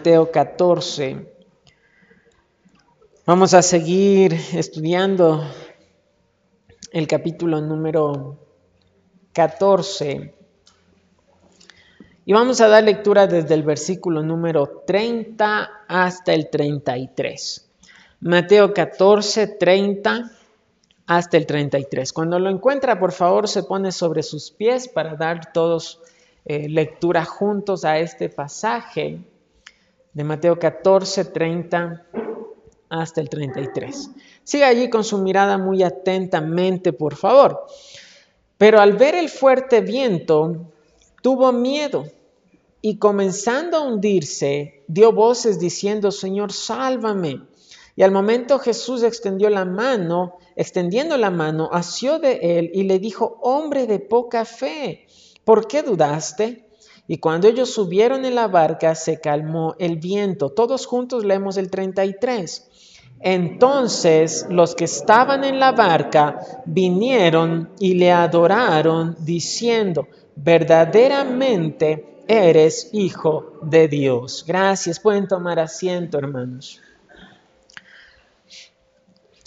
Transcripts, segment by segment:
Mateo 14. Vamos a seguir estudiando el capítulo número 14 y vamos a dar lectura desde el versículo número 30 hasta el 33. Mateo 14, 30 hasta el 33. Cuando lo encuentra, por favor, se pone sobre sus pies para dar todos eh, lectura juntos a este pasaje de Mateo 14, 30 hasta el 33. Siga allí con su mirada muy atentamente, por favor. Pero al ver el fuerte viento, tuvo miedo y comenzando a hundirse, dio voces diciendo, Señor, sálvame. Y al momento Jesús extendió la mano, extendiendo la mano, asió de él y le dijo, hombre de poca fe, ¿por qué dudaste? Y cuando ellos subieron en la barca, se calmó el viento. Todos juntos leemos el 33. Entonces los que estaban en la barca vinieron y le adoraron, diciendo, verdaderamente eres hijo de Dios. Gracias, pueden tomar asiento, hermanos.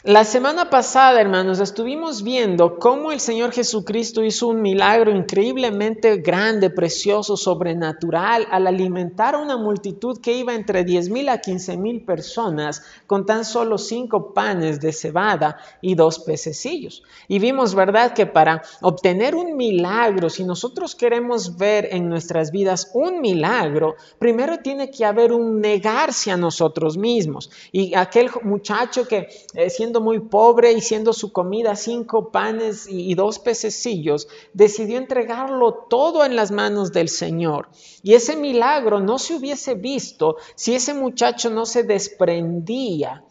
La semana pasada, hermanos, estuvimos viendo cómo el Señor Jesucristo hizo un milagro increíblemente grande, precioso, sobrenatural, al alimentar a una multitud que iba entre 10 mil a 15 mil personas con tan solo cinco panes de cebada y dos pececillos. Y vimos, ¿verdad?, que para obtener un milagro, si nosotros queremos ver en nuestras vidas un milagro, primero tiene que haber un negarse a nosotros mismos. Y aquel muchacho que eh, siendo muy pobre y siendo su comida cinco panes y, dos pececillos, decidió entregarlo todo en las manos del Señor. Y ese milagro no se hubiese visto si ese muchacho no se desprendía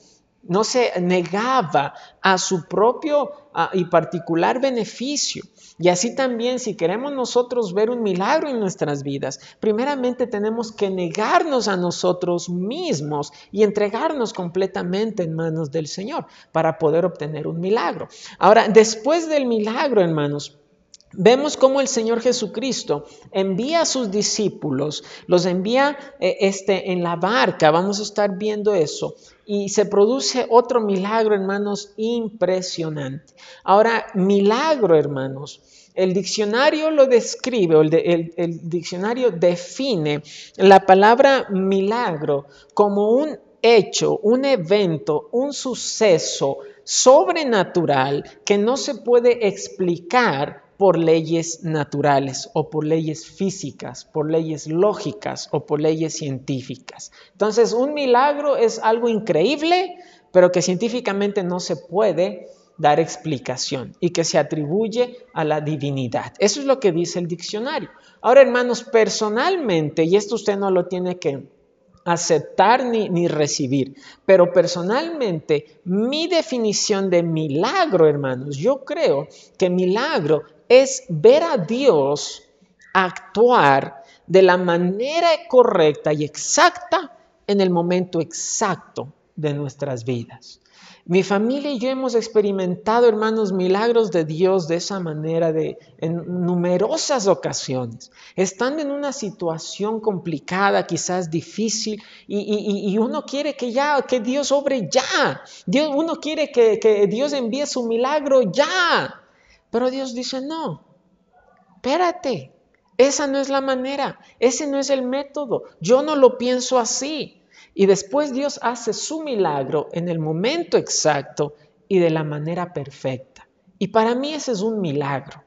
no se negaba a su propio y particular beneficio. Y así también, si queremos nosotros ver un milagro en nuestras vidas, primeramente tenemos que negarnos a nosotros mismos y entregarnos completamente en manos del Señor para poder obtener un milagro. Ahora, después del milagro, hermanos, Vemos cómo el Señor Jesucristo envía a sus discípulos, los envía eh, este, en la barca, vamos a estar viendo eso, y se produce otro milagro, hermanos, impresionante. Ahora, milagro, hermanos, el diccionario lo describe, o el, el diccionario define la palabra milagro como un hecho, un evento, un suceso sobrenatural que no se puede explicar por leyes naturales o por leyes físicas, por leyes lógicas o por leyes científicas. Entonces, un milagro es algo increíble, pero que científicamente no se puede dar explicación y que se atribuye a la divinidad. Eso es lo que dice el diccionario. Ahora, hermanos, personalmente, y esto usted no lo tiene que aceptar ni, ni, recibir. Pero personalmente, mi definición de milagro, hermanos, yo creo que milagro es ver a Dios actuar de la manera correcta y exacta en el momento exacto de nuestras vidas. Mi familia y yo hemos experimentado, hermanos, milagros de Dios de esa manera de, en numerosas ocasiones. Estando en una situación complicada, quizás difícil, y, uno quiere que ya, que Dios obre ya. Dios, uno quiere que, que Dios envíe su milagro ya. Pero Dios dice, no, espérate, esa no es la manera, ese no es el método, yo no lo pienso así. Y después Dios hace su milagro en el momento exacto y de la manera perfecta. Y para mí ese es un milagro,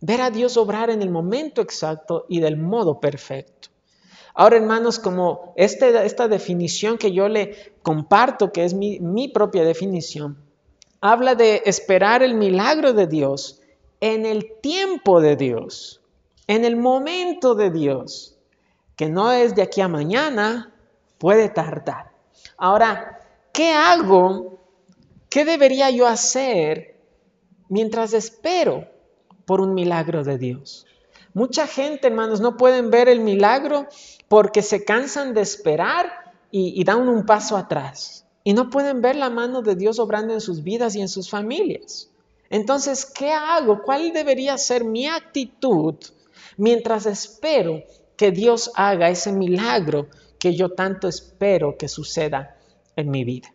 ver a Dios obrar en el momento exacto y del modo perfecto. Ahora, hermanos, como este, esta definición que yo le comparto, que es mi, mi propia definición, habla de esperar el milagro de Dios en el tiempo de Dios, en el momento de Dios, que no es de aquí a mañana, puede tardar. Ahora, ¿qué hago? ¿Qué debería yo hacer mientras espero por un milagro de Dios? Mucha gente, hermanos, no pueden ver el milagro porque se cansan de esperar y, y dan un paso atrás. Y no pueden ver la mano de Dios obrando en sus vidas y en sus familias. Entonces, ¿qué hago? ¿Cuál debería ser mi actitud mientras espero que Dios haga ese milagro que yo tanto espero que suceda en mi vida.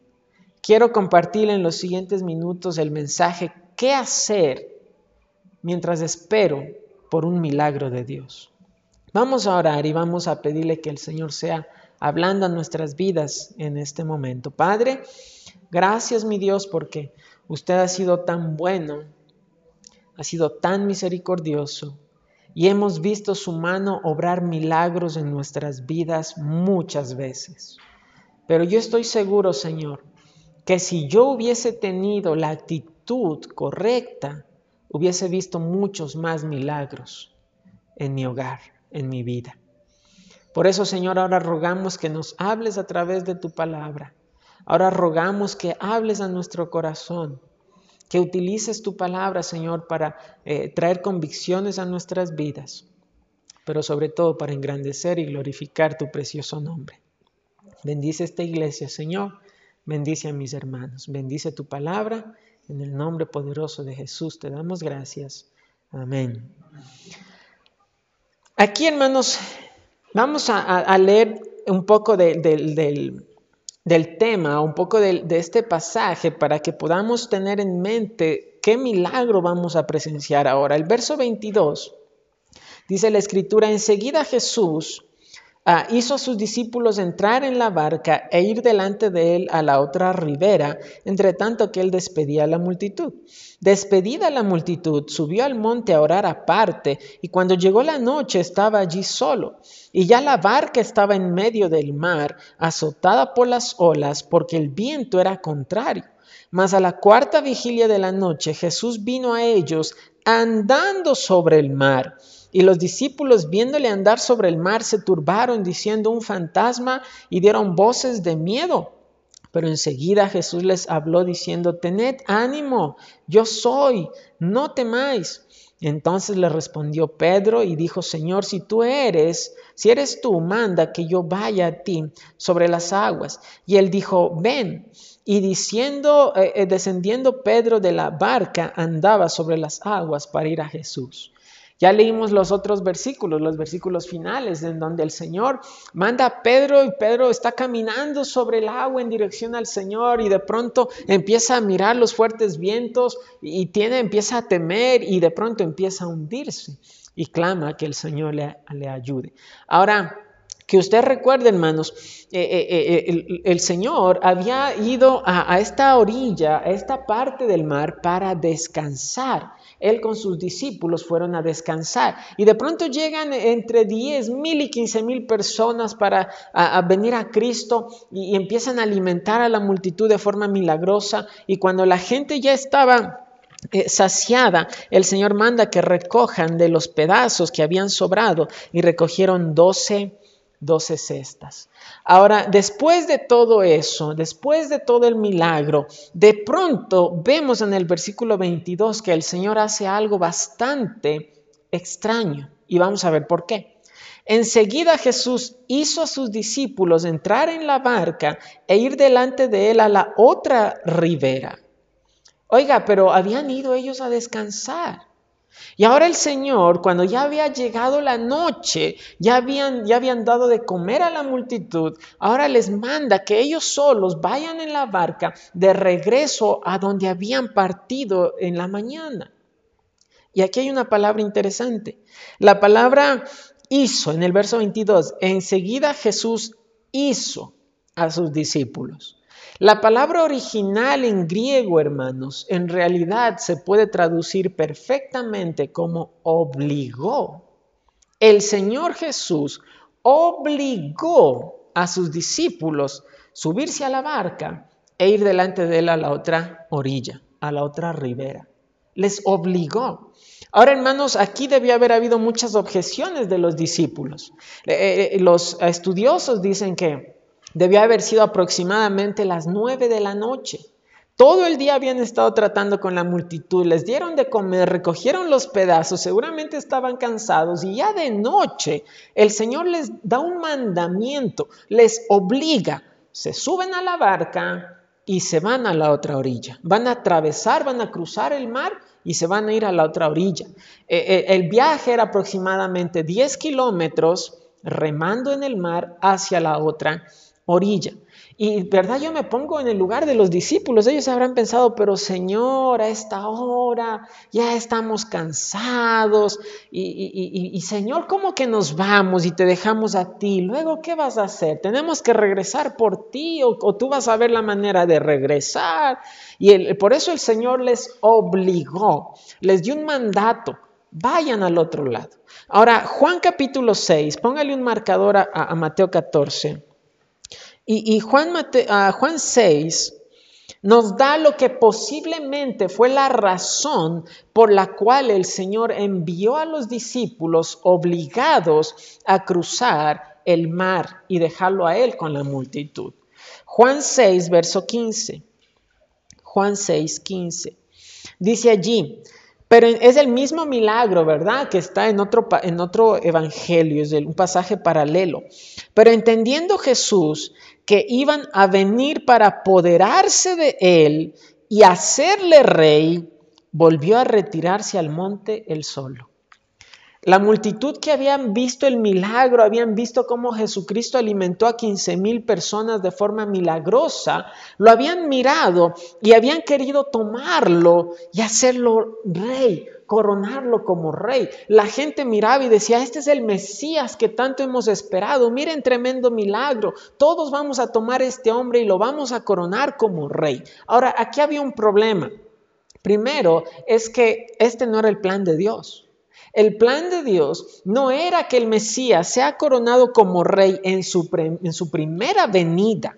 Quiero compartir en los siguientes minutos el mensaje qué hacer mientras espero por un milagro de Dios. Vamos a orar y vamos a pedirle que el Señor sea hablando a nuestras vidas en este momento. Padre, gracias mi Dios porque usted ha sido tan bueno, ha sido tan misericordioso y hemos visto su mano obrar milagros en nuestras vidas muchas veces. Pero yo estoy seguro, Señor, que si yo hubiese tenido la actitud correcta, hubiese visto muchos más milagros en mi hogar, en mi vida. Por eso, Señor, ahora rogamos que nos hables a través de tu palabra. Ahora rogamos que hables a nuestro corazón, que utilices tu palabra, Señor, para eh, traer convicciones a nuestras vidas, pero sobre todo para engrandecer y glorificar tu precioso nombre. Bendice esta iglesia, Señor. Bendice a mis hermanos. Bendice tu palabra. En el nombre poderoso de Jesús te damos gracias. Amén. Aquí, hermanos, vamos a, leer un poco del, tema, un poco de, de este pasaje para que podamos tener en mente qué milagro vamos a presenciar ahora. El verso 22 dice la escritura, enseguida Jesús Ah, hizo a sus discípulos entrar en la barca e ir delante de él a la otra ribera, entre tanto que él despedía a la multitud. Despedida la multitud, subió al monte a orar aparte, y cuando llegó la noche estaba allí solo. Y ya la barca estaba en medio del mar, azotada por las olas, porque el viento era contrario. Mas a la cuarta vigilia de la noche Jesús vino a ellos andando sobre el mar y los discípulos viéndole andar sobre el mar se turbaron diciendo un fantasma y dieron voces de miedo. Pero enseguida Jesús les habló diciendo, tened ánimo, yo soy, no temáis. Entonces le respondió Pedro y dijo, Señor, si tú eres, si eres tú, manda que yo vaya a ti sobre las aguas. Y él dijo, ven. Y diciendo, eh, eh, descendiendo Pedro de la barca, andaba sobre las aguas para ir a Jesús. Ya leímos los otros versículos, los versículos finales, en donde el Señor manda a Pedro y Pedro está caminando sobre el agua en dirección al Señor y de pronto empieza a mirar los fuertes vientos y tiene, empieza a temer y de pronto empieza a hundirse y clama que el Señor le, ayude. Ahora, que usted recuerde, hermanos, eh, eh, eh, el, Señor había ido a, esta orilla, a esta parte del mar para descansar. Él con sus discípulos fueron a descansar. Y de pronto llegan entre 10 mil y 15 mil personas para venir a Cristo y, empiezan a alimentar a la multitud de forma milagrosa. Y cuando la gente ya estaba saciada, el Señor manda que recojan de los pedazos que habían sobrado. Y recogieron 12 doce cestas. Ahora, después de todo eso, después de todo el milagro, de pronto vemos en el versículo 22 que el Señor hace algo bastante extraño y vamos a ver por qué. Enseguida Jesús hizo a sus discípulos entrar en la barca e ir delante de él a la otra ribera. Oiga, pero habían ido ellos a descansar. Y ahora el Señor, cuando ya había llegado la noche, ya habían, dado de comer a la multitud, ahora les manda que ellos solos vayan en la barca de regreso a donde habían partido en la mañana. Y aquí hay una palabra interesante. La palabra hizo en el verso 22, enseguida Jesús hizo a sus discípulos. La palabra original en griego, hermanos, en realidad se puede traducir perfectamente como obligó. El Señor Jesús obligó a sus discípulos subirse a la barca e ir delante de él a la otra orilla, a la otra ribera. Les obligó. Ahora, hermanos, aquí debió haber habido muchas objeciones de los discípulos. Eh, eh, los estudiosos dicen que Debió haber sido aproximadamente las nueve de la noche. Todo el día habían estado tratando con la multitud, les dieron de comer, recogieron los pedazos, seguramente estaban cansados y ya de noche el Señor les da un mandamiento, les obliga, se suben a la barca y se van a la otra orilla. Van a atravesar, van a cruzar el mar y se van a ir a la otra orilla. Eh, eh, el viaje era aproximadamente 10 kilómetros remando en el mar hacia la otra orilla. Y verdad, yo me pongo en el lugar de los discípulos. Ellos habrán pensado, pero Señor, a esta hora ya estamos cansados. Y, Señor, ¿cómo que nos vamos y te dejamos a ti? Luego, ¿qué vas a hacer? ¿Tenemos que regresar por ti o, tú vas a ver la manera de regresar? Y por eso el Señor les obligó, les dio un mandato. Vayan al otro lado. Ahora, Juan capítulo 6, póngale un marcador a Mateo 14. Y, Juan, Juan 6 nos da lo que posiblemente fue la razón por la cual el Señor envió a los discípulos obligados a cruzar el mar y dejarlo a él con la multitud. Juan 6, verso 15. Juan 6, 15. Dice allí, pero es el mismo milagro, ¿verdad? Que está en otro, en otro evangelio, es un pasaje paralelo. Pero entendiendo Jesús que iban a venir para apoderarse de él y hacerle rey, volvió a retirarse al monte él solo. La multitud que habían visto el milagro, habían visto cómo Jesucristo alimentó a 15 mil personas de forma milagrosa, lo habían mirado y habían querido tomarlo y hacerlo rey, coronarlo como rey. La gente miraba y decía, este es el Mesías que tanto hemos esperado, miren tremendo milagro, todos vamos a tomar este hombre y lo vamos a coronar como rey. Ahora, aquí había un problema. Primero es que este no era el plan de Dios. El plan de Dios no era que el Mesías sea coronado como rey en su, primera venida.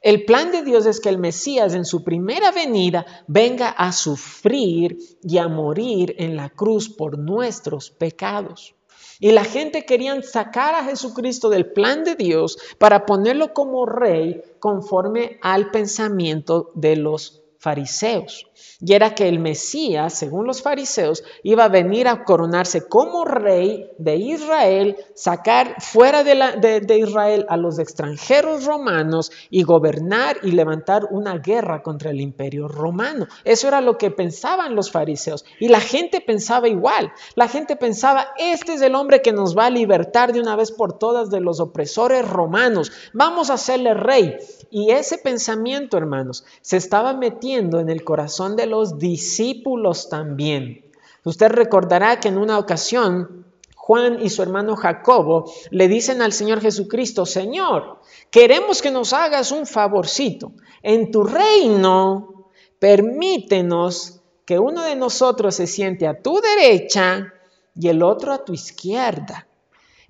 El plan de Dios es que el Mesías en su primera venida venga a sufrir y a morir en la cruz por nuestros pecados. Y la gente quería sacar a Jesucristo del plan de Dios para ponerlo como rey conforme al pensamiento de los fariseos. Y era que el Mesías, según los fariseos, iba a venir a coronarse como rey de Israel, sacar fuera de, Israel a los extranjeros romanos y gobernar y levantar una guerra contra el imperio romano. Eso era lo que pensaban los fariseos. Y la gente pensaba igual. La gente pensaba, este es el hombre que nos va a libertar de una vez por todas de los opresores romanos. Vamos a hacerle rey. Y ese pensamiento, hermanos, se estaba metiendo en el corazón de los discípulos también. Usted recordará que en una ocasión Juan y su hermano Jacobo le dicen al Señor Jesucristo, Señor, queremos que nos hagas un favorcito. En tu reino, permítenos que uno de nosotros se siente a tu derecha y el otro a tu izquierda.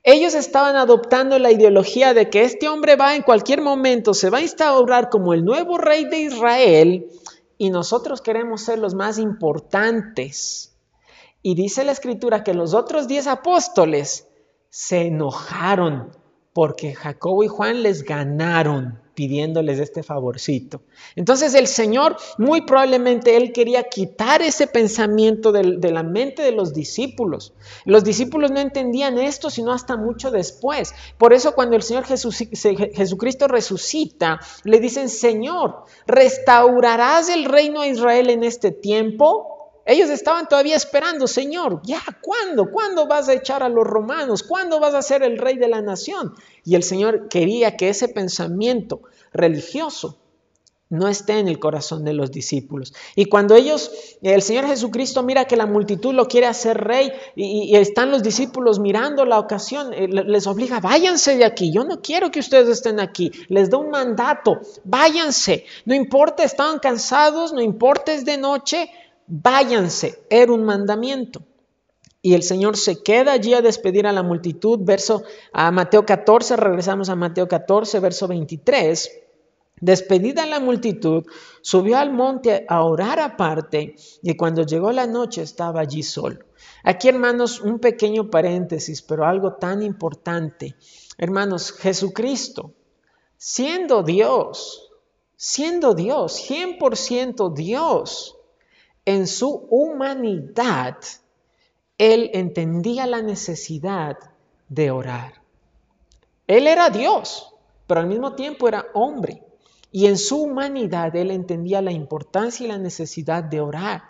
Ellos estaban adoptando la ideología de que este hombre va en cualquier momento, se va a instaurar como el nuevo rey de Israel y nosotros queremos ser los más importantes. Y dice la escritura que los otros diez apóstoles se enojaron porque Jacobo y Juan les ganaron pidiéndoles este favorcito. Entonces el Señor, muy probablemente Él quería quitar ese pensamiento de, la mente de los discípulos. Los discípulos no entendían esto sino hasta mucho después. Por eso cuando el Señor Jesucristo resucita, le dicen, Señor, ¿restaurarás el reino de Israel en este tiempo? Ellos estaban todavía esperando, Señor, ya, ¿cuándo? ¿Cuándo vas a echar a los romanos? ¿Cuándo vas a ser el rey de la nación? Y el Señor quería que ese pensamiento religioso no esté en el corazón de los discípulos. Y cuando ellos, el Señor Jesucristo mira que la multitud lo quiere hacer rey y, están los discípulos mirando la ocasión, eh, les obliga, váyanse de aquí, yo no quiero que ustedes estén aquí, les da un mandato, váyanse, no importa, estaban cansados, no importa, es de noche, váyanse, era un mandamiento. Y el Señor se queda allí a despedir a la multitud, verso a Mateo 14, regresamos a Mateo 14, verso 23. Despedida la multitud, subió al monte a orar aparte y cuando llegó la noche estaba allí solo. Aquí, hermanos, un pequeño paréntesis, pero algo tan importante. Hermanos, Jesucristo, siendo Dios, siendo Dios, 100% Dios, en su humanidad, él entendía la necesidad de orar. Él era Dios, pero al mismo tiempo era hombre. Y en su humanidad él entendía la importancia y la necesidad de orar.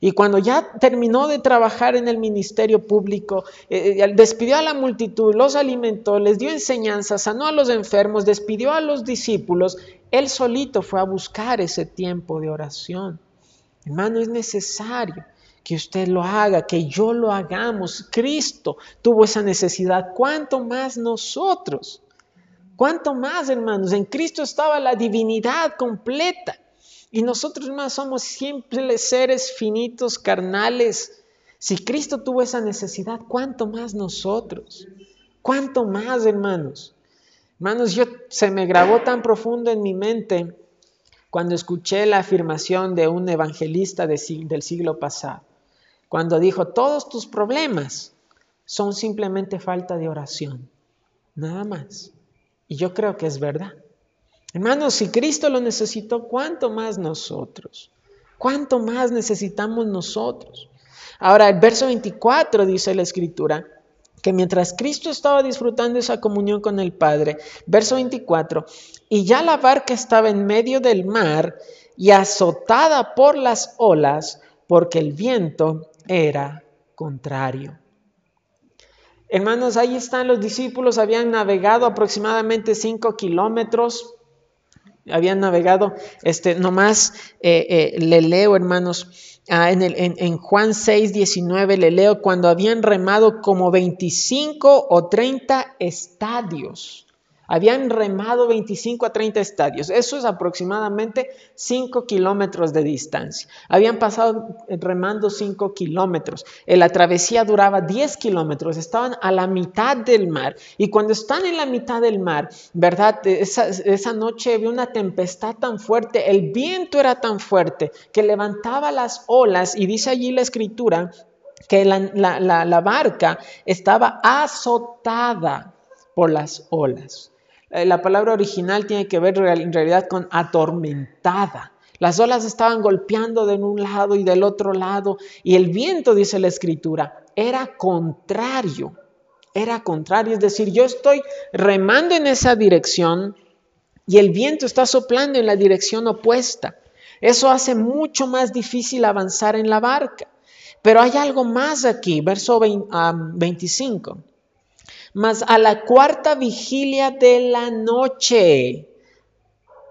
Y cuando ya terminó de trabajar en el ministerio público, eh, eh, despidió a la multitud, los alimentó, les dio enseñanza, sanó a los enfermos, despidió a los discípulos, él solito fue a buscar ese tiempo de oración. Hermano, es necesario que usted lo haga, que yo lo hagamos. Cristo tuvo esa necesidad. ¿Cuánto más nosotros? ¿Cuánto más, hermanos? En Cristo estaba la divinidad completa. Y nosotros más somos simples seres finitos, carnales. Si Cristo tuvo esa necesidad, ¿cuánto más nosotros? ¿Cuánto más, hermanos? Hermanos, yo se me grabó tan profundo en mi mente cuando escuché la afirmación de un evangelista del siglo pasado, cuando dijo, todos tus problemas son simplemente falta de oración, nada más. Y yo creo que es verdad. Hermanos, si Cristo lo necesitó, ¿cuánto más nosotros? ¿Cuánto más necesitamos nosotros? Ahora, el verso 24 dice la escritura que mientras Cristo estaba disfrutando esa comunión con el Padre, verso 24, y ya la barca estaba en medio del mar y azotada por las olas, porque el viento era contrario. Hermanos, ahí están los discípulos, habían navegado aproximadamente 5 kilómetros habían navegado, este, nomás eh, eh, le leo, hermanos, ah, en, el, en, en, Juan 6, 19, le leo cuando habían remado como 25 o 30 estadios. Habían remado 25 a 30 estadios. Eso es aproximadamente 5 kilómetros de distancia. Habían pasado remando 5 kilómetros. La travesía duraba 10 kilómetros. Estaban a la mitad del mar. Y cuando están en la mitad del mar, ¿verdad? Esa, noche había una tempestad tan fuerte. El viento era tan fuerte que levantaba las olas. Y dice allí la escritura que la barca estaba azotada por las olas. Eh, la palabra original tiene que ver en realidad con atormentada. Las olas estaban golpeando de un lado y del otro lado y el viento, dice la escritura, era contrario. Era contrario, es decir, yo estoy remando en esa dirección y el viento está soplando en la dirección opuesta. Eso hace mucho más difícil avanzar en la barca. Pero hay algo más aquí, verso 25 mas a la cuarta vigilia de la noche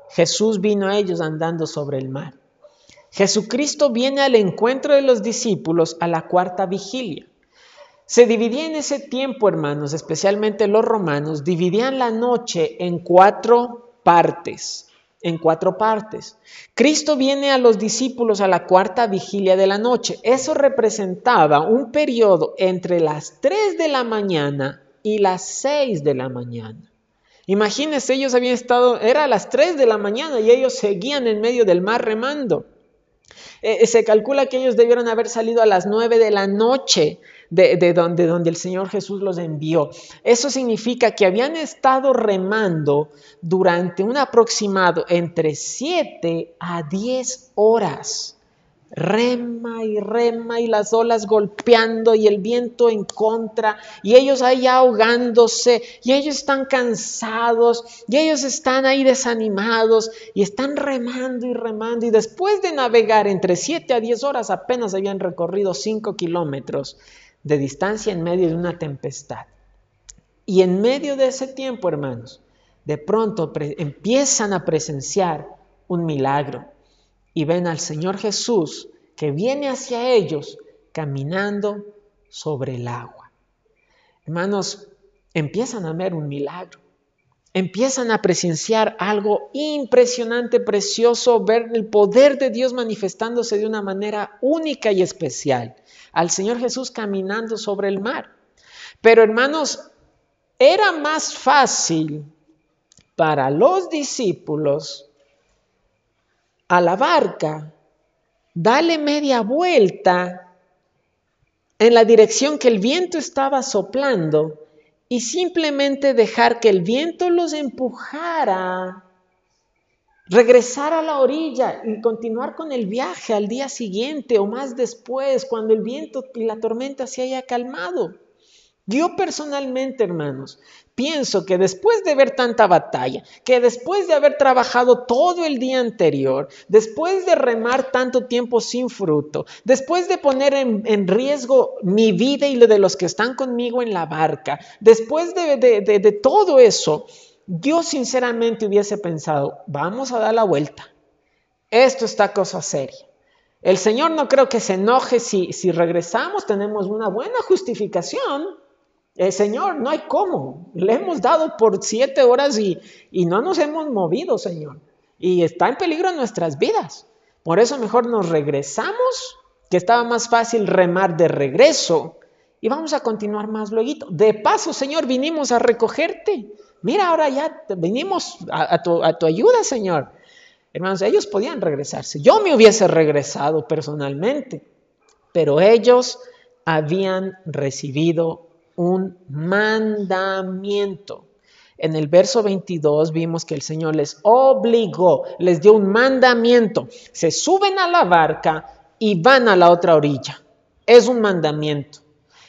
Jesús vino a ellos andando sobre el mar. Jesucristo viene al encuentro de los discípulos a la cuarta vigilia. Se dividía en ese tiempo, hermanos, especialmente los romanos, dividían la noche en cuatro partes, en cuatro partes. Cristo viene a los discípulos a la cuarta vigilia de la noche. Eso representaba un periodo entre las tres de la mañana y las 6 de la mañana. Imagínense, ellos habían estado, era a las 3 de la mañana y ellos seguían en medio del mar remando. Eh, eh, se calcula que ellos debieron haber salido a las 9 de la noche de, de, donde, donde el Señor Jesús los envió. Eso significa que habían estado remando durante un aproximado entre 7 a 10 horas rema y rema y las olas golpeando y el viento en contra y ellos ahí ahogándose y ellos están cansados y ellos están ahí desanimados y están remando y remando y después de navegar entre 7 a 10 horas apenas habían recorrido 5 kilómetros de distancia en medio de una tempestad. Y en medio de ese tiempo, hermanos, de pronto empiezan a presenciar un milagro y ven al Señor Jesús que viene hacia ellos caminando sobre el agua. Hermanos, empiezan a ver un milagro. Empiezan a presenciar algo impresionante, precioso, ver el poder de Dios manifestándose de una manera única y especial. Al Señor Jesús caminando sobre el mar. Pero hermanos, era más fácil para los discípulos a la barca, dale media vuelta en la dirección que el viento estaba soplando y simplemente dejar que el viento los empujara, regresar a la orilla y continuar con el viaje al día siguiente o más después, cuando el viento y la tormenta se haya calmado. Yo personalmente, hermanos, pienso que después de ver tanta batalla, que después de haber trabajado todo el día anterior, después de remar tanto tiempo sin fruto, después de poner en, riesgo mi vida y lo de los que están conmigo en la barca, después de, todo eso, yo sinceramente hubiese pensado, vamos a dar la vuelta. Esto está cosa seria. El Señor no creo que se enoje si, si regresamos, tenemos una buena justificación. El Señor, no hay cómo. Le hemos dado por siete horas y, y no nos hemos movido, Señor. Y está en peligro nuestras vidas. Por eso mejor nos regresamos, que estaba más fácil remar de regreso. Y vamos a continuar más luego. De paso, Señor, vinimos a recogerte. Mira, ahora ya venimos a, tu, ayuda, Señor. Hermanos, ellos podían regresarse. Yo me hubiese regresado personalmente, pero ellos habían recibido un mandamiento. En el verso 22 vimos que el Señor les obligó, les dio un mandamiento. Se suben a la barca y van a la otra orilla. Es un mandamiento.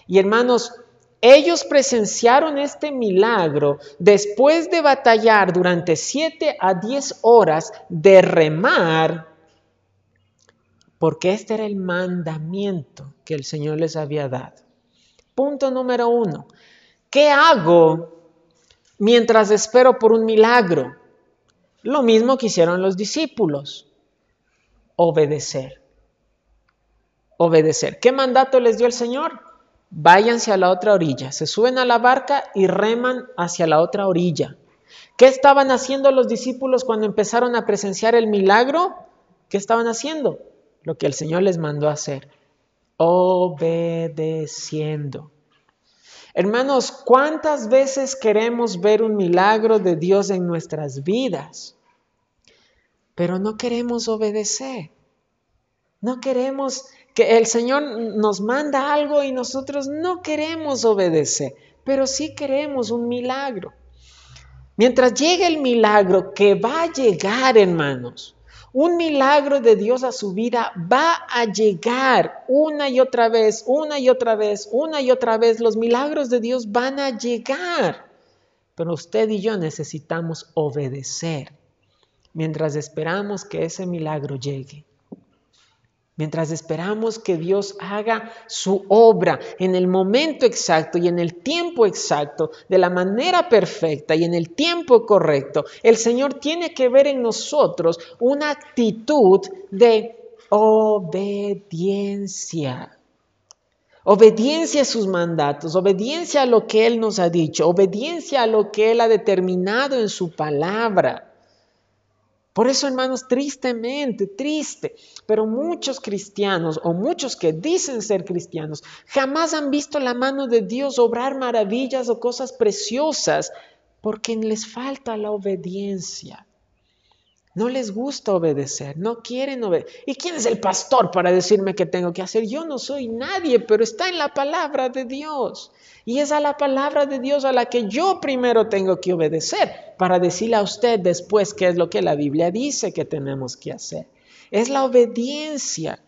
Y hermanos, ellos presenciaron este milagro después de batallar durante 7 a 10 horas de remar, porque este era el mandamiento que el Señor les había dado. Punto número uno. ¿Qué hago mientras espero por un milagro? Lo mismo que hicieron los discípulos. Obedecer. Obedecer. ¿Qué mandato les dio el Señor? váyanse a la otra orilla. Se suben a la barca y reman hacia la otra orilla. ¿Qué estaban haciendo los discípulos cuando empezaron a presenciar el milagro? ¿Qué estaban haciendo? Lo que el Señor les mandó hacer. Obedeciendo. Hermanos, ¿cuántas veces queremos ver un milagro de Dios en nuestras vidas? Pero no queremos obedecer. No queremos que el Señor nos manda algo y nosotros no queremos obedecer, pero sí queremos un milagro. Mientras llegue el milagro que va a llegar, hermanos, un milagro de Dios a su vida va a llegar una y otra vez, una y otra vez, una y otra vez. Los milagros de Dios van a llegar. Pero usted y yo necesitamos obedecer mientras esperamos que ese milagro llegue mientras esperamos que Dios haga su obra en el momento exacto y en el tiempo exacto, de la manera perfecta y en el tiempo correcto, el Señor tiene que ver en nosotros una actitud de obediencia. Obediencia a sus mandatos, obediencia a lo que Él nos ha dicho, obediencia a lo que Él ha determinado en su palabra. Por eso, hermanos, tristemente, triste, pero muchos cristianos o muchos que dicen ser cristianos jamás han visto la mano de Dios obrar maravillas o cosas preciosas porque les falta la obediencia. No les gusta obedecer, no quieren obedecer. ¿Y quién es el pastor para decirme qué tengo que hacer? Yo no soy nadie, pero está en la palabra de Dios. Y es a la palabra de Dios a la que yo primero tengo que obedecer para decirle a usted después qué es lo que la Biblia dice que tenemos que hacer. Es la obediencia,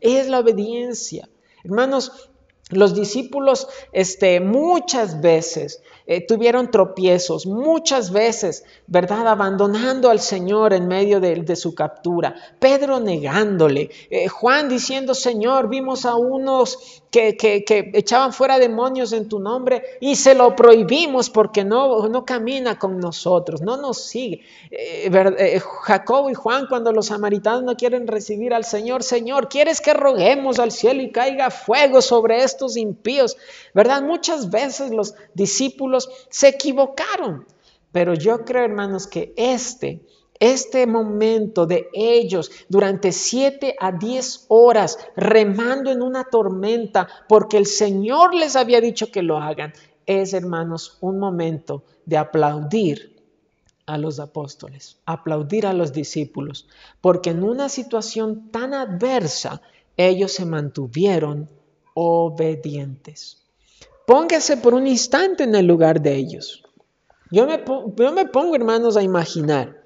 es la obediencia. Hermanos, los discípulos este, muchas veces eh, tuvieron tropiezos muchas veces, ¿verdad? Abandonando al Señor en medio de, su captura. Pedro negándole. Eh, Juan diciendo, Señor, vimos a unos que, echaban fuera demonios en tu nombre y se lo prohibimos porque no, no camina con nosotros, no nos sigue. Eh, Jacobo y Juan cuando los samaritanos no quieren recibir al Señor, Señor, ¿quieres que roguemos al cielo y caiga fuego sobre estos impíos? ¿Verdad? Muchas veces los discípulos se equivocaron. Pero yo creo, hermanos, que este, este momento de ellos durante siete a diez horas remando en una tormenta porque el Señor les había dicho que lo hagan, es, hermanos, un momento de aplaudir a los apóstoles, aplaudir a los discípulos, porque en una situación tan adversa ellos se mantuvieron obedientes. Póngase por un instante en el lugar de ellos. Yo me, me pongo, hermanos, a imaginar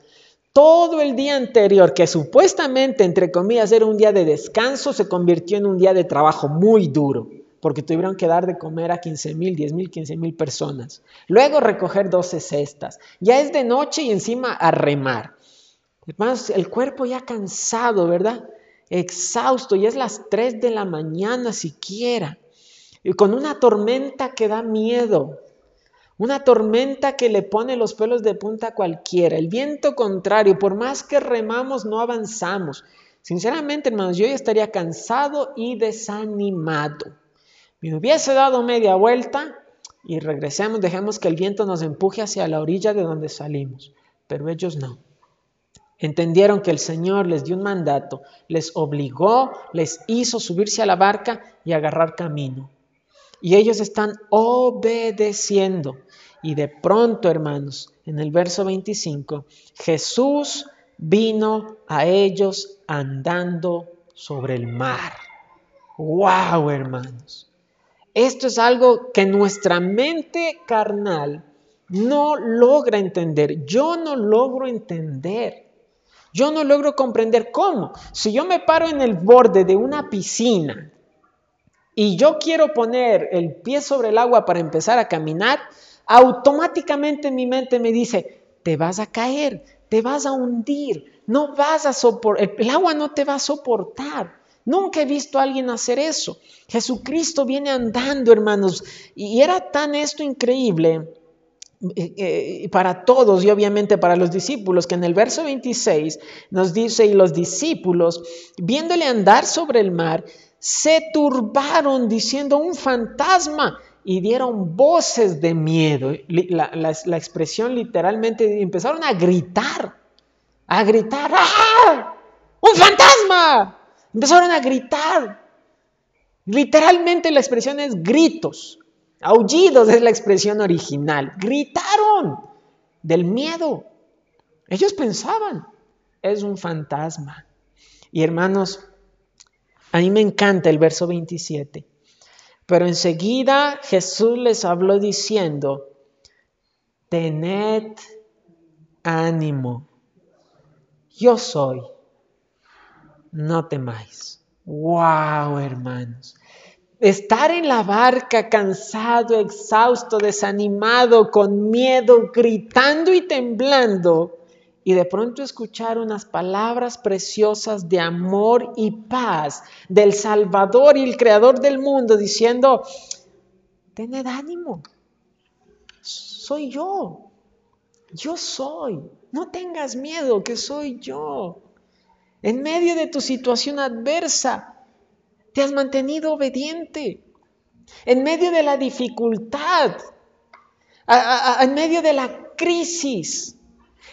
todo el día anterior, que supuestamente, entre comillas, era un día de descanso, se convirtió en un día de trabajo muy duro. porque tuvieron que dar de comer a 15 mil, 10 mil, 15 mil personas. Luego recoger 12 cestas. Ya es de noche y encima a remar. Hermanos, el cuerpo ya cansado, ¿verdad? Exhausto, ya es las 3 de la mañana siquiera. Y con una tormenta que da miedo. Una tormenta que le pone los pelos de punta a cualquiera. El viento contrario, por más que remamos, no avanzamos. Sinceramente, hermanos, yo estaría cansado y desanimado. Me hubiese dado media vuelta y regresemos, dejemos que el viento nos empuje hacia la orilla de donde salimos. Pero ellos no. Entendieron que el Señor les dio un mandato, les obligó, les hizo subirse a la barca y agarrar camino. Y ellos están obedeciendo. Y de pronto, hermanos, en el verso 25, Jesús vino a ellos andando sobre el mar. ¡Wow, hermanos! Esto es algo que nuestra mente carnal no logra entender. Yo no logro entender. Yo no logro comprender cómo. Si yo me paro en el borde de una piscina y yo quiero poner el pie sobre el agua para empezar a caminar, automáticamente mi mente me dice, te vas a caer, te vas a hundir, no vas a soportar, el agua no te va a soportar. Nunca he visto a alguien hacer eso. Jesucristo viene andando, hermanos, y era tan esto increíble eh, eh, para todos y obviamente para los discípulos, que en el verso 26 nos dice, y los discípulos, viéndole andar sobre el mar, se turbaron diciendo un fantasma y dieron voces de miedo. La, la expresión literalmente empezaron a gritar, a gritar, ¡ah! ¡Un fantasma! Empezaron a gritar. Literalmente la expresión es gritos. Aullidos es la expresión original. Gritaron del miedo. Ellos pensaban, es un fantasma. Y hermanos, a mí me encanta el verso 27. Pero enseguida Jesús les habló diciendo, tened ánimo, yo soy, no temáis. ¡Wow, hermanos! Estar en la barca cansado, exhausto, desanimado, con miedo, gritando y temblando, y de pronto escuchar unas palabras preciosas de amor y paz del Salvador y el Creador del mundo diciendo, tened ánimo, soy yo, yo soy, no tengas miedo que soy yo. En medio de tu situación adversa, te has mantenido obediente. En medio de la dificultad, en medio de la crisis,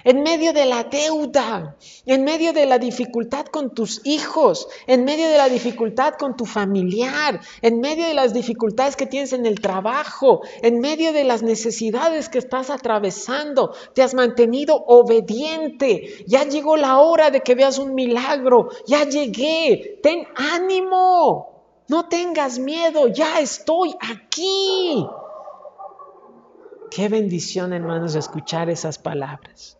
en medio de la deuda, en medio de la dificultad con tus hijos, en medio de la dificultad con tu familiar, en medio de las dificultades que tienes en el trabajo, en medio de las necesidades que estás atravesando, te has mantenido obediente. Ya llegó la hora de que veas un milagro, ya llegué, ten ánimo, no tengas miedo, ya estoy aquí. Qué bendición, hermanos, escuchar esas palabras.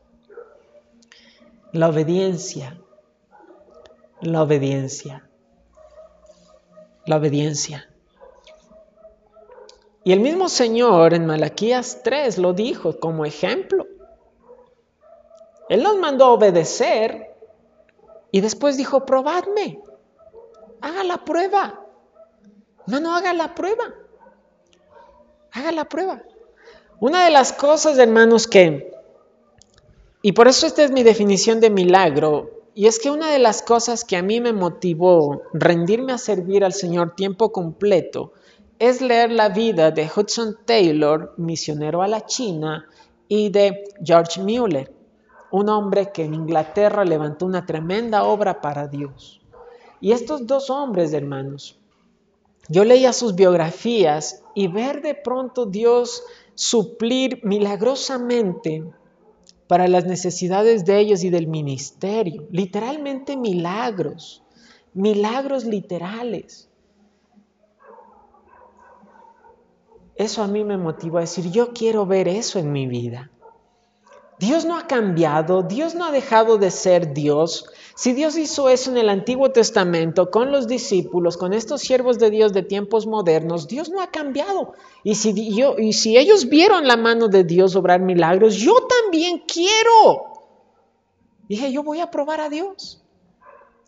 La obediencia. La obediencia. La obediencia. Y el mismo Señor en Malaquías 3 lo dijo como ejemplo. Él nos mandó a obedecer y después dijo, probadme, haga la prueba. No, no haga la prueba. Haga la prueba. Una de las cosas, hermanos, que y por eso esta es mi definición de milagro. Y es que una de las cosas que a mí me motivó rendirme a servir al Señor tiempo completo es leer la vida de Hudson Taylor, misionero a la China, y de George Mueller, un hombre que en Inglaterra levantó una tremenda obra para Dios. Y estos dos hombres, hermanos, yo leía sus biografías y ver de pronto Dios suplir milagrosamente para las necesidades de ellos y del ministerio. Literalmente milagros, milagros literales. Eso a mí me motivó a decir, yo quiero ver eso en mi vida. Dios no ha cambiado, Dios no ha dejado de ser Dios. Si Dios hizo eso en el Antiguo Testamento con los discípulos, con estos siervos de Dios de tiempos modernos, Dios no ha cambiado. Y si, yo, y si ellos vieron la mano de Dios obrar milagros, yo también quiero. Dije, yo voy a probar a Dios.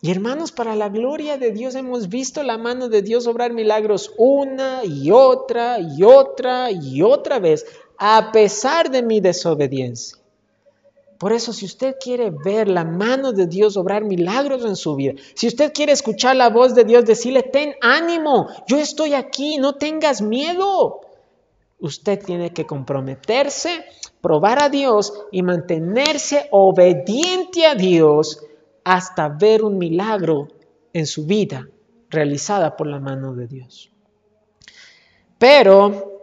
Y hermanos, para la gloria de Dios hemos visto la mano de Dios obrar milagros una y otra y otra y otra vez, a pesar de mi desobediencia. Por eso, si usted quiere ver la mano de Dios obrar milagros en su vida, si usted quiere escuchar la voz de Dios, decirle, ten ánimo, yo estoy aquí, no tengas miedo. Usted tiene que comprometerse, probar a Dios y mantenerse obediente a Dios hasta ver un milagro en su vida realizada por la mano de Dios. Pero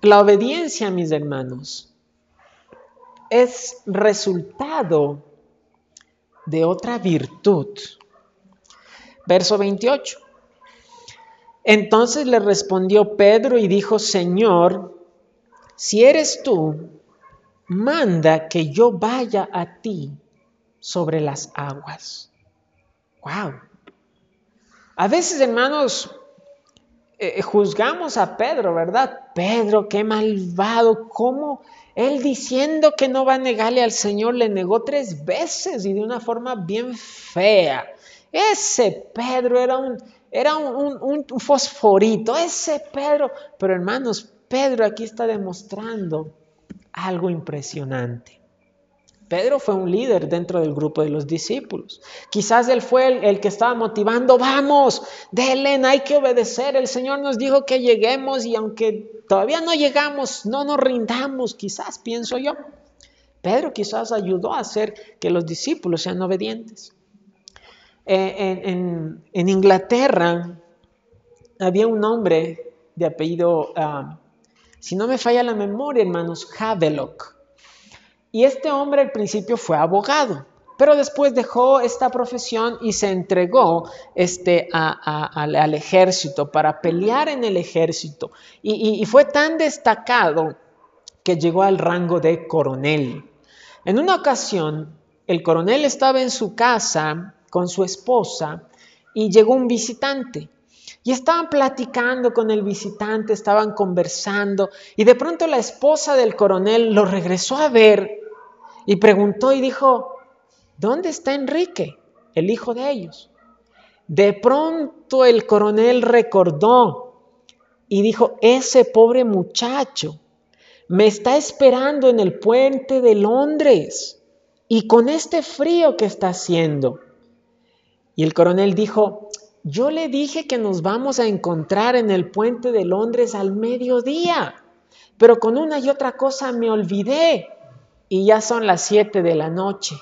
la obediencia, mis hermanos, es resultado de otra virtud. Verso 28. Entonces le respondió Pedro y dijo, Señor, si eres tú, manda que yo vaya a ti sobre las aguas. Wow. A veces, hermanos, eh, juzgamos a Pedro, ¿verdad? Pedro, qué malvado, ¿cómo él diciendo que no va a negarle al Señor, le negó tres veces y de una forma bien fea. Ese Pedro era un, era un, fosforito, ese Pedro. Pero hermanos, Pedro aquí está demostrando algo impresionante. Pedro fue un líder dentro del grupo de los discípulos. Quizás él fue el, que estaba motivando, vamos, Delen, hay que obedecer. El Señor nos dijo que lleguemos y aunque todavía no llegamos, no nos rindamos, quizás, pienso yo. Pedro quizás ayudó a hacer que los discípulos sean obedientes. Eh, en, Inglaterra había un hombre de apellido, ah, si no me falla la memoria, hermanos, Havelock. Y este hombre al principio fue abogado, pero después dejó esta profesión y se entregó este, al, ejército para pelear en el ejército. Y, fue tan destacado que llegó al rango de coronel. En una ocasión, el coronel estaba en su casa con su esposa y llegó un visitante. Y estaban platicando con el visitante, estaban conversando, y de pronto la esposa del coronel lo regresó a ver y preguntó y dijo, ¿dónde está Enrique, el hijo de ellos? De pronto el coronel recordó y dijo, ese pobre muchacho me está esperando en el puente de Londres y con este frío que está haciendo. Y el coronel dijo, yo le dije que nos vamos a encontrar en el puente de Londres al mediodía, pero con una y otra cosa me olvidé y ya son las 7 de la noche.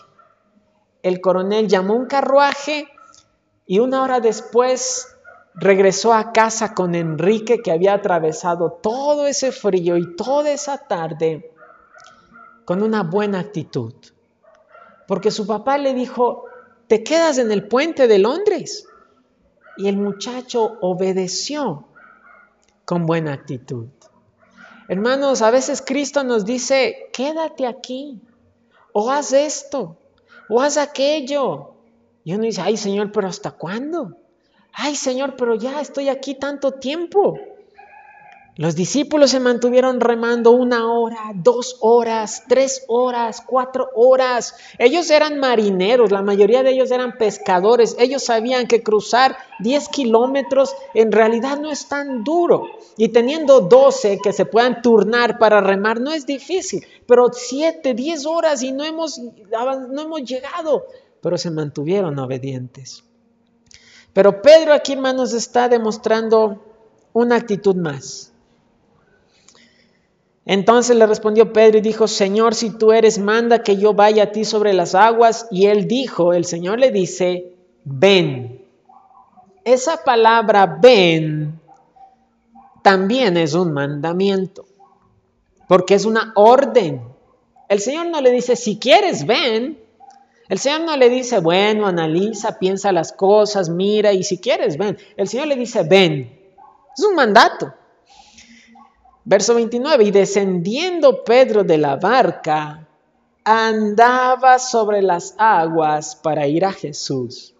El coronel llamó un carruaje y una hora después regresó a casa con Enrique que había atravesado todo ese frío y toda esa tarde con una buena actitud. Porque su papá le dijo, te quedas en el puente de Londres. Y el muchacho obedeció con buena actitud. Hermanos, a veces Cristo nos dice, quédate aquí, o haz esto, o haz aquello. Y uno dice, ay Señor, pero ¿hasta cuándo? Ay Señor, pero ya estoy aquí tanto tiempo. Los discípulos se mantuvieron remando una hora, dos horas, tres horas, cuatro horas. Ellos eran marineros, la mayoría de ellos eran pescadores. Ellos sabían que cruzar 10 kilómetros en realidad no es tan duro. Y teniendo 12 que se puedan turnar para remar no es difícil. Pero 7, 10 horas y no hemos, no hemos llegado. Pero se mantuvieron obedientes. Pero Pedro aquí, hermanos, está demostrando una actitud más. Entonces le respondió Pedro y dijo, Señor, si tú eres, manda que yo vaya a ti sobre las aguas. Y él dijo, el Señor le dice, ven. Esa palabra ven también es un mandamiento, porque es una orden. El Señor no le dice, si quieres, ven. El Señor no le dice, bueno, analiza, piensa las cosas, mira y si quieres, ven. El Señor le dice, ven. Es un mandato. Verso 29, y descendiendo Pedro de la barca, andaba sobre las aguas para ir a Jesús.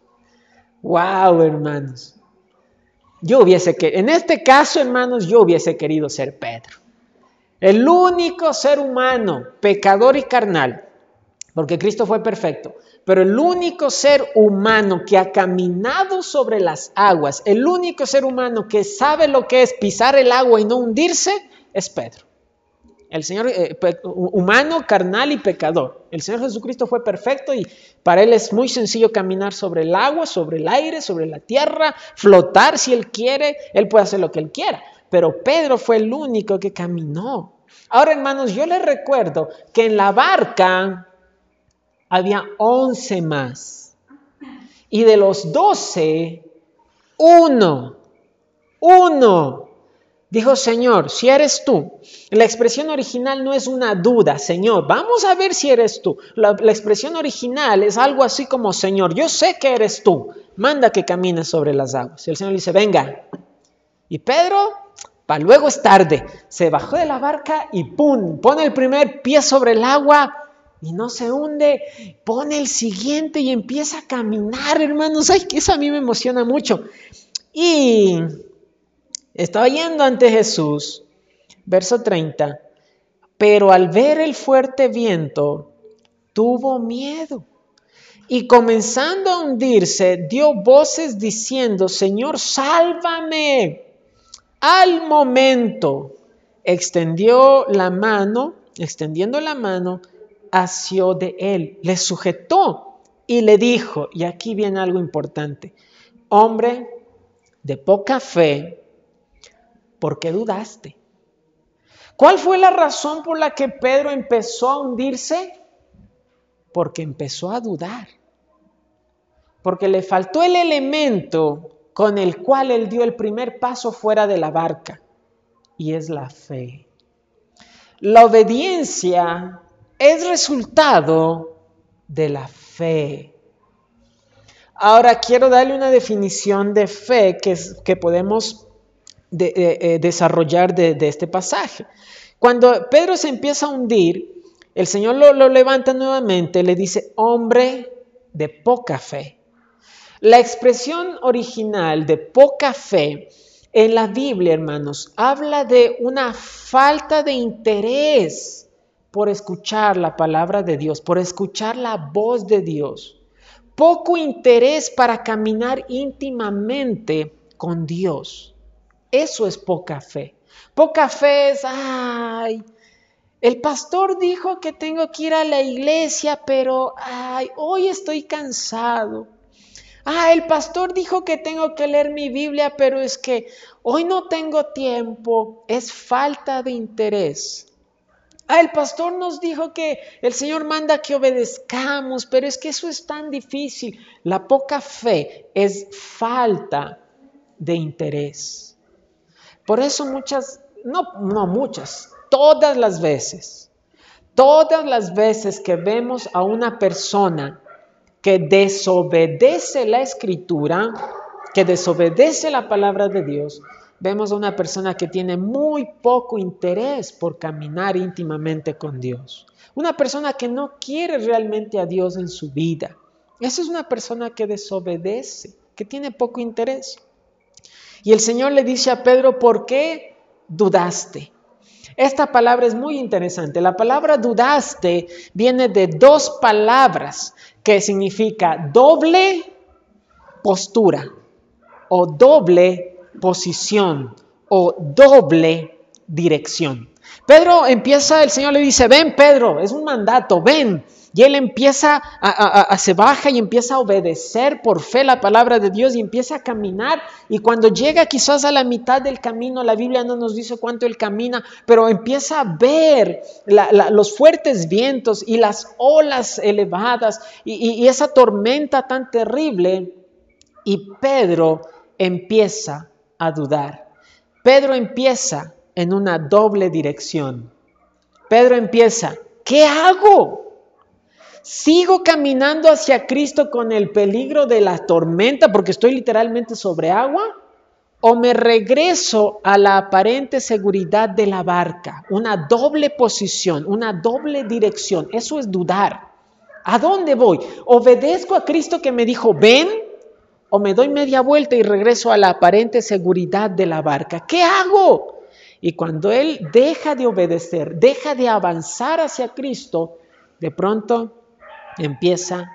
Wow, hermanos. Yo hubiese que, en este caso, hermanos, yo hubiese querido ser Pedro. El único ser humano, pecador y carnal, porque Cristo fue perfecto, pero el único ser humano que ha caminado sobre las aguas, el único ser humano que sabe lo que es pisar el agua y no hundirse, es Pedro. El Señor, eh, humano, carnal y pecador. El Señor Jesucristo fue perfecto y para Él es muy sencillo caminar sobre el agua, sobre el aire, sobre la tierra, flotar si Él quiere, Él puede hacer lo que Él quiera. Pero Pedro fue el único que caminó. Ahora, hermanos, yo les recuerdo que en la barca había once más. Y de los doce, uno, uno Dijo, Señor, si eres tú. La expresión original no es una duda, Señor, vamos a ver si eres tú. La, expresión original es algo así como, Señor, yo sé que eres tú, manda que camines sobre las aguas. Y el Señor dice, venga. Y Pedro, para luego es tarde, se bajó de la barca y ¡pum! Pone el primer pie sobre el agua y no se hunde, pone el siguiente y empieza a caminar, hermanos. Ay, que eso a mí me emociona mucho. Y estaba yendo ante Jesús, verso 30, pero al ver el fuerte viento, tuvo miedo. Y comenzando a hundirse, dio voces diciendo, Señor, sálvame. Al momento, extendió la mano, extendiendo la mano, asió de él, le sujetó y le dijo, y aquí viene algo importante, hombre de poca fe, ¿por qué dudaste? ¿Cuál fue la razón por la que Pedro empezó a hundirse? Porque empezó a dudar. Porque le faltó el elemento con el cual él dio el primer paso fuera de la barca. Y es la fe. La obediencia es resultado de la fe. Ahora quiero darle una definición de fe que, que podemos de, eh, eh, desarrollar de, este pasaje. Cuando Pedro se empieza a hundir, el Señor lo, lo levanta nuevamente, le dice, hombre de poca fe. La expresión original de poca fe en la Biblia, hermanos, habla de una falta de interés por escuchar la palabra de Dios, por escuchar la voz de Dios. Poco interés para caminar íntimamente con Dios. Eso es poca fe. Poca fe es, ay, el pastor dijo que tengo que ir a la iglesia, pero, ay, hoy estoy cansado. Ah, el pastor dijo que tengo que leer mi Biblia, pero es que hoy no tengo tiempo. Es falta de interés. Ah, el pastor nos dijo que el Señor manda que obedezcamos, pero es que eso es tan difícil. La poca fe es falta de interés. Por eso muchas, no, no muchas, todas las veces, todas las veces que vemos a una persona que desobedece la escritura, que desobedece la palabra de Dios, vemos a una persona que tiene muy poco interés por caminar íntimamente con Dios. Una persona que no quiere realmente a Dios en su vida. Esa es una persona que desobedece, que tiene poco interés. Y el Señor le dice a Pedro, ¿por qué dudaste? Esta palabra es muy interesante. La palabra dudaste viene de dos palabras que significa doble postura o doble posición o doble dirección. Pedro empieza, el Señor le dice, ven Pedro, es un mandato, ven. Y él empieza a, se baja y empieza a obedecer por fe la palabra de Dios y empieza a caminar. Y cuando llega quizás a la mitad del camino, la Biblia no nos dice cuánto él camina, pero empieza a ver los fuertes vientos y las olas elevadas y esa tormenta tan terrible. Y Pedro empieza a dudar. Pedro empieza en una doble dirección. Pedro empieza, ¿qué hago? Sigo caminando hacia Cristo con el peligro de la tormenta porque estoy literalmente sobre agua. o me regreso a la aparente seguridad de la barca, una doble posición, una doble dirección. Eso es dudar. ¿A dónde voy? ¿Obedezco a Cristo que me dijo, ven? ¿O me doy media vuelta y regreso a la aparente seguridad de la barca? ¿Qué hago? Y cuando Él deja de obedecer, deja de avanzar hacia Cristo, de pronto empieza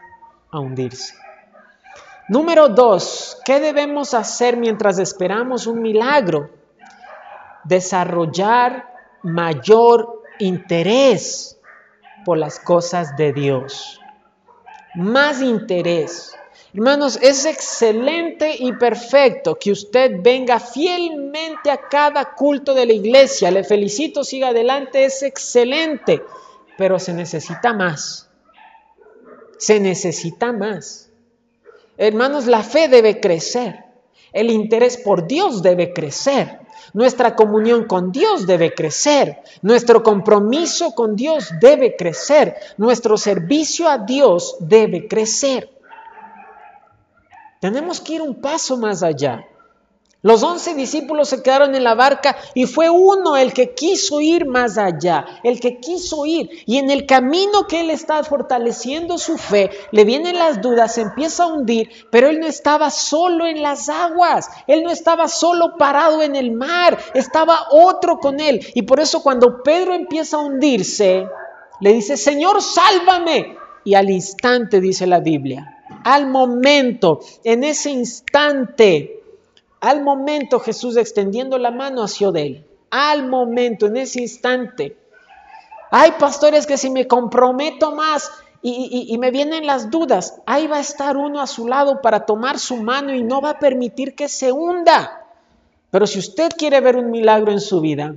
a hundirse. Número dos, ¿qué debemos hacer mientras esperamos un milagro? Desarrollar mayor interés por las cosas de Dios. Más interés. Hermanos, es excelente y perfecto que usted venga fielmente a cada culto de la iglesia. Le felicito, siga adelante, es excelente, pero se necesita más. Se necesita más. Hermanos, la fe debe crecer. El interés por Dios debe crecer. Nuestra comunión con Dios debe crecer. Nuestro compromiso con Dios debe crecer. Nuestro servicio a Dios debe crecer. Tenemos que ir un paso más allá. Los once discípulos se quedaron en la barca y fue uno el que quiso ir más allá, el que quiso ir. Y en el camino que él está fortaleciendo su fe, le vienen las dudas, se empieza a hundir, pero él no estaba solo en las aguas, él no estaba solo parado en el mar, estaba otro con él. Y por eso cuando Pedro empieza a hundirse, le dice, Señor, sálvame. Y al instante, dice la Biblia, al momento, en ese instante, al momento Jesús extendiendo la mano hacia él. Al momento, en ese instante. Hay pastores que si me comprometo más y, y, me vienen las dudas, ahí va a estar uno a su lado para tomar su mano y no va a permitir que se hunda. Pero si usted quiere ver un milagro en su vida,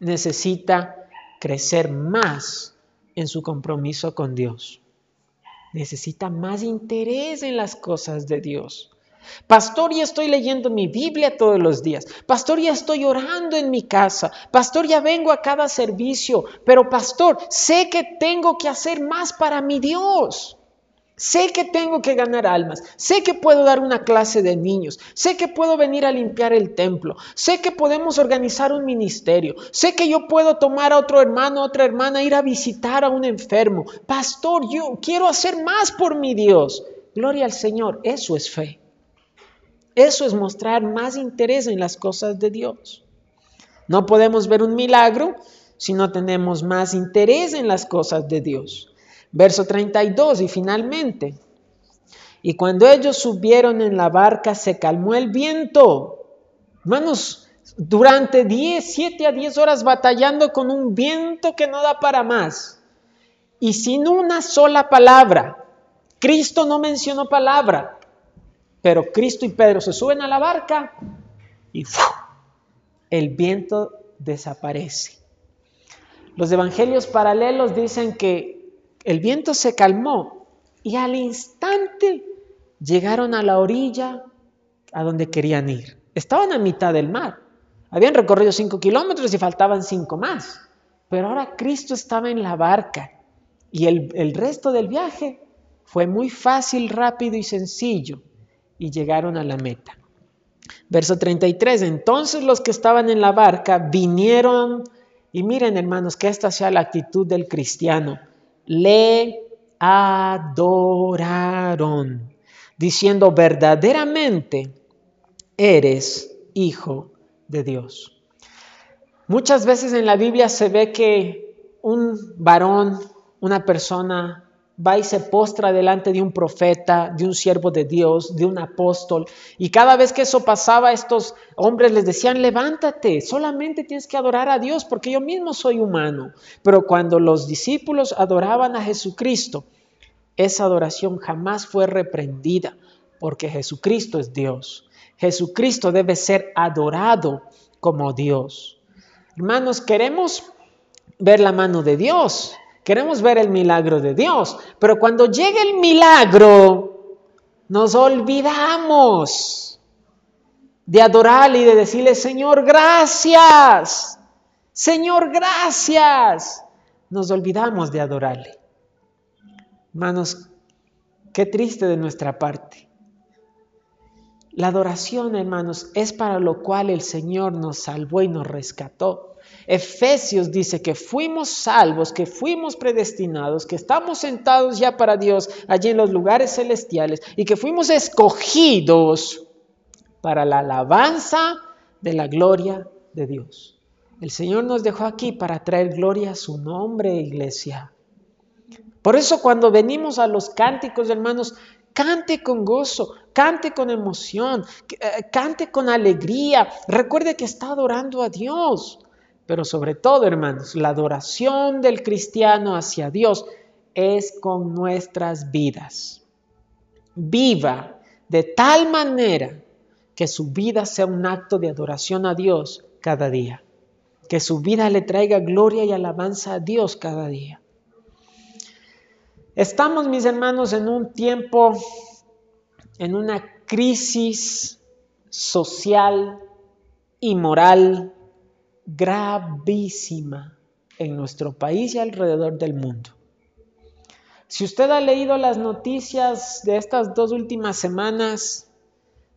necesita crecer más en su compromiso con Dios. Necesita más interés en las cosas de Dios. Pastor, ya estoy leyendo mi Biblia todos los días. Pastor, ya estoy orando en mi casa. Pastor, ya vengo a cada servicio. Pero pastor, sé que tengo que hacer más para mi Dios. Sé que tengo que ganar almas. Sé que puedo dar una clase de niños. Sé que puedo venir a limpiar el templo. Sé que podemos organizar un ministerio. Sé que yo puedo tomar a otro hermano, otra hermana, ir a visitar a un enfermo. Pastor, yo quiero hacer más por mi Dios. Gloria al Señor. Eso es fe. Eso es mostrar más interés en las cosas de Dios. No podemos ver un milagro si no tenemos más interés en las cosas de Dios. Verso 32 y finalmente, y cuando ellos subieron en la barca se calmó el viento. Hermanos, durante 10, 7 a 10 horas batallando con un viento que no da para más. Y sin una sola palabra. Cristo no mencionó palabra. Pero Cristo y Pedro se suben a la barca y el viento desaparece. Los evangelios paralelos dicen que el viento se calmó y al instante llegaron a la orilla a donde querían ir. Estaban a mitad del mar. Habían recorrido cinco kilómetros y faltaban cinco más. Pero ahora Cristo estaba en la barca y el, resto del viaje fue muy fácil, rápido y sencillo y llegaron a la meta. Verso 33, entonces los que estaban en la barca vinieron, y miren hermanos, que esta sea la actitud del cristiano, le adoraron, diciendo verdaderamente, eres hijo de Dios. Muchas veces en la Biblia se ve que un varón, una persona va y se postra delante de un profeta, de un siervo de Dios, de un apóstol. Y cada vez que eso pasaba, estos hombres les decían, levántate, solamente tienes que adorar a Dios porque yo mismo soy humano. Pero cuando los discípulos adoraban a Jesucristo, esa adoración jamás fue reprendida porque Jesucristo es Dios. Jesucristo debe ser adorado como Dios. Hermanos, queremos ver la mano de Dios. Queremos ver el milagro de Dios, pero cuando llega el milagro, nos olvidamos de adorarle y de decirle, Señor, gracias. Señor, gracias. Nos olvidamos de adorarle. Hermanos, qué triste de nuestra parte. La adoración, hermanos, es para lo cual el Señor nos salvó y nos rescató. Efesios dice que fuimos salvos, que fuimos predestinados, que estamos sentados ya para Dios allí en los lugares celestiales y que fuimos escogidos para la alabanza de la gloria de Dios. El Señor nos dejó aquí para traer gloria a su nombre, iglesia. Por eso cuando venimos a los cánticos, hermanos, cante con gozo, cante con emoción, eh, cante con alegría. Recuerde que está adorando a Dios. Pero sobre todo, hermanos, la adoración del cristiano hacia Dios es con nuestras vidas. Viva de tal manera que su vida sea un acto de adoración a Dios cada día. Que su vida le traiga gloria y alabanza a Dios cada día. Estamos, mis hermanos, en un tiempo, en una crisis social y moral gravísima en nuestro país y alrededor del mundo. Si usted ha leído las noticias de estas dos últimas semanas,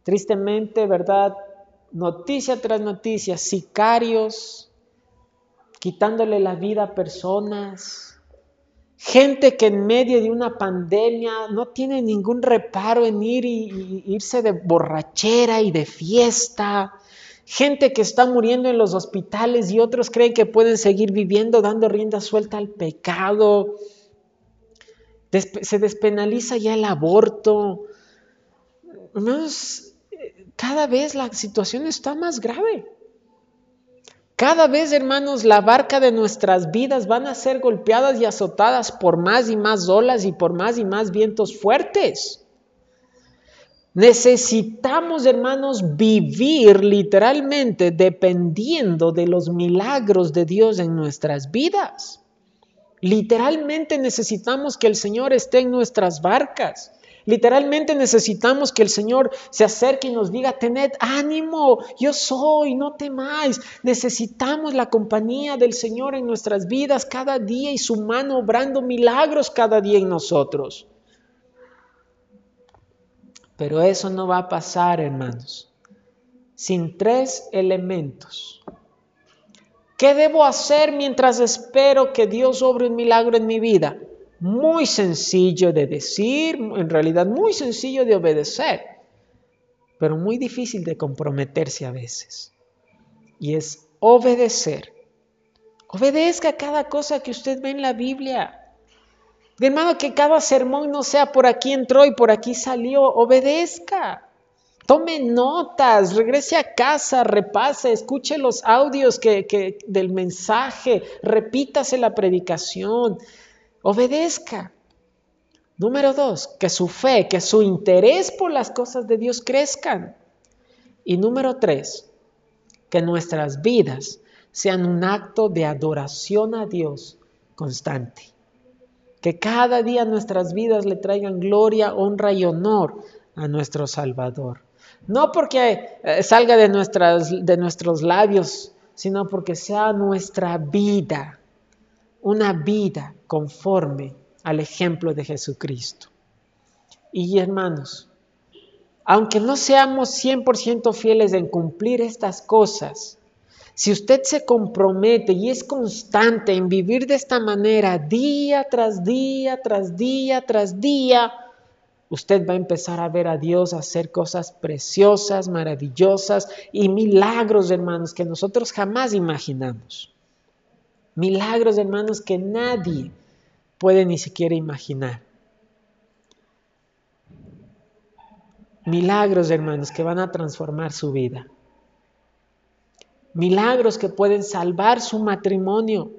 Tristemente, ¿verdad? Noticia tras noticia, sicarios, quitándole la vida a personas, gente que en medio de una pandemia no tiene ningún reparo en ir y, irse de borrachera y de fiesta, gente que está muriendo en los hospitales y otros creen que pueden seguir viviendo dando rienda suelta al pecado. se despenaliza ya el aborto. Hermanos, cada vez la situación está más grave. Cada vez, hermanos, la barca de nuestras vidas van a ser golpeadas y azotadas por más y más olas y por más y más vientos fuertes. Necesitamos, hermanos, vivir literalmente dependiendo de los milagros de Dios en nuestras vidas. Literalmente necesitamos que el Señor esté en nuestras barcas. Literalmente necesitamos que el Señor se acerque y nos diga, tened ánimo, yo soy, no temáis. Necesitamos la compañía del Señor en nuestras vidas cada día y su mano obrando milagros cada día en nosotros. Pero eso no va a pasar, hermanos, sin tres elementos. ¿Qué debo hacer mientras espero que Dios obre un milagro en mi vida? muy sencillo de decir, en realidad muy sencillo de obedecer, pero muy difícil de comprometerse a veces. Y es obedecer. Obedezca cada cosa que usted ve en la Biblia. De hermano, que cada sermón no sea por aquí entró y por aquí salió. Obedezca. Tome notas, regrese a casa, repase, escuche los audios que, del mensaje, repítase la predicación, obedezca. Número dos, que su fe, que su interés por las cosas de Dios crezcan. Y número tres, que nuestras vidas sean un acto de adoración a Dios constante. Que cada día nuestras vidas le traigan gloria, honra y honor a nuestro Salvador. No porque eh, salga de, de nuestros labios, sino porque sea nuestra vida una vida conforme al ejemplo de Jesucristo. Y hermanos, aunque no seamos 100% fieles en cumplir estas cosas, si usted se compromete y es constante en vivir de esta manera día tras día, tras día, tras día, usted va a empezar a ver a Dios hacer cosas preciosas, maravillosas y milagros, hermanos, que nosotros jamás imaginamos. Milagros, hermanos, que nadie puede ni siquiera imaginar. Milagros, hermanos, que van a transformar su vida. Milagros que pueden salvar su matrimonio.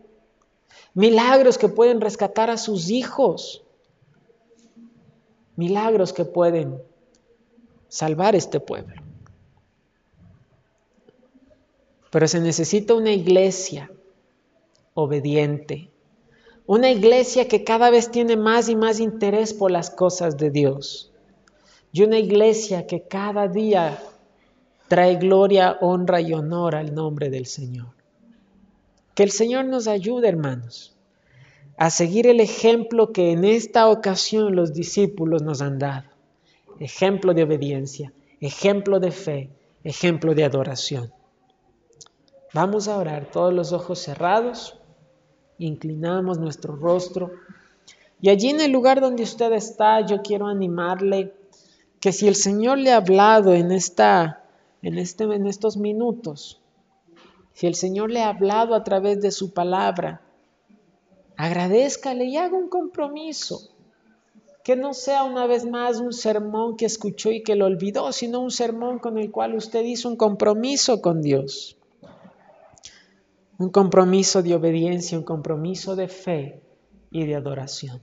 Milagros que pueden rescatar a sus hijos. Milagros que pueden salvar este pueblo. Pero se necesita una iglesia obediente. Una iglesia que cada vez tiene más y más interés por las cosas de Dios. Y una iglesia que cada día trae gloria, honra y honor al nombre del Señor. Que el Señor nos ayude, hermanos, a seguir el ejemplo que en esta ocasión los discípulos nos han dado. Ejemplo de obediencia, ejemplo de fe, ejemplo de adoración. Vamos a orar, todos los ojos cerrados, inclinamos nuestro rostro y allí en el lugar donde usted está, yo quiero animarle que si el Señor le ha hablado en, esta, en, este, en estos minutos, si el Señor le ha hablado a través de su palabra, agradezcale y haga un compromiso. Que no sea una vez más un sermón que escuchó y que lo olvidó, sino un sermón con el cual usted hizo un compromiso con Dios. Un compromiso de obediencia, un compromiso de fe y de adoración.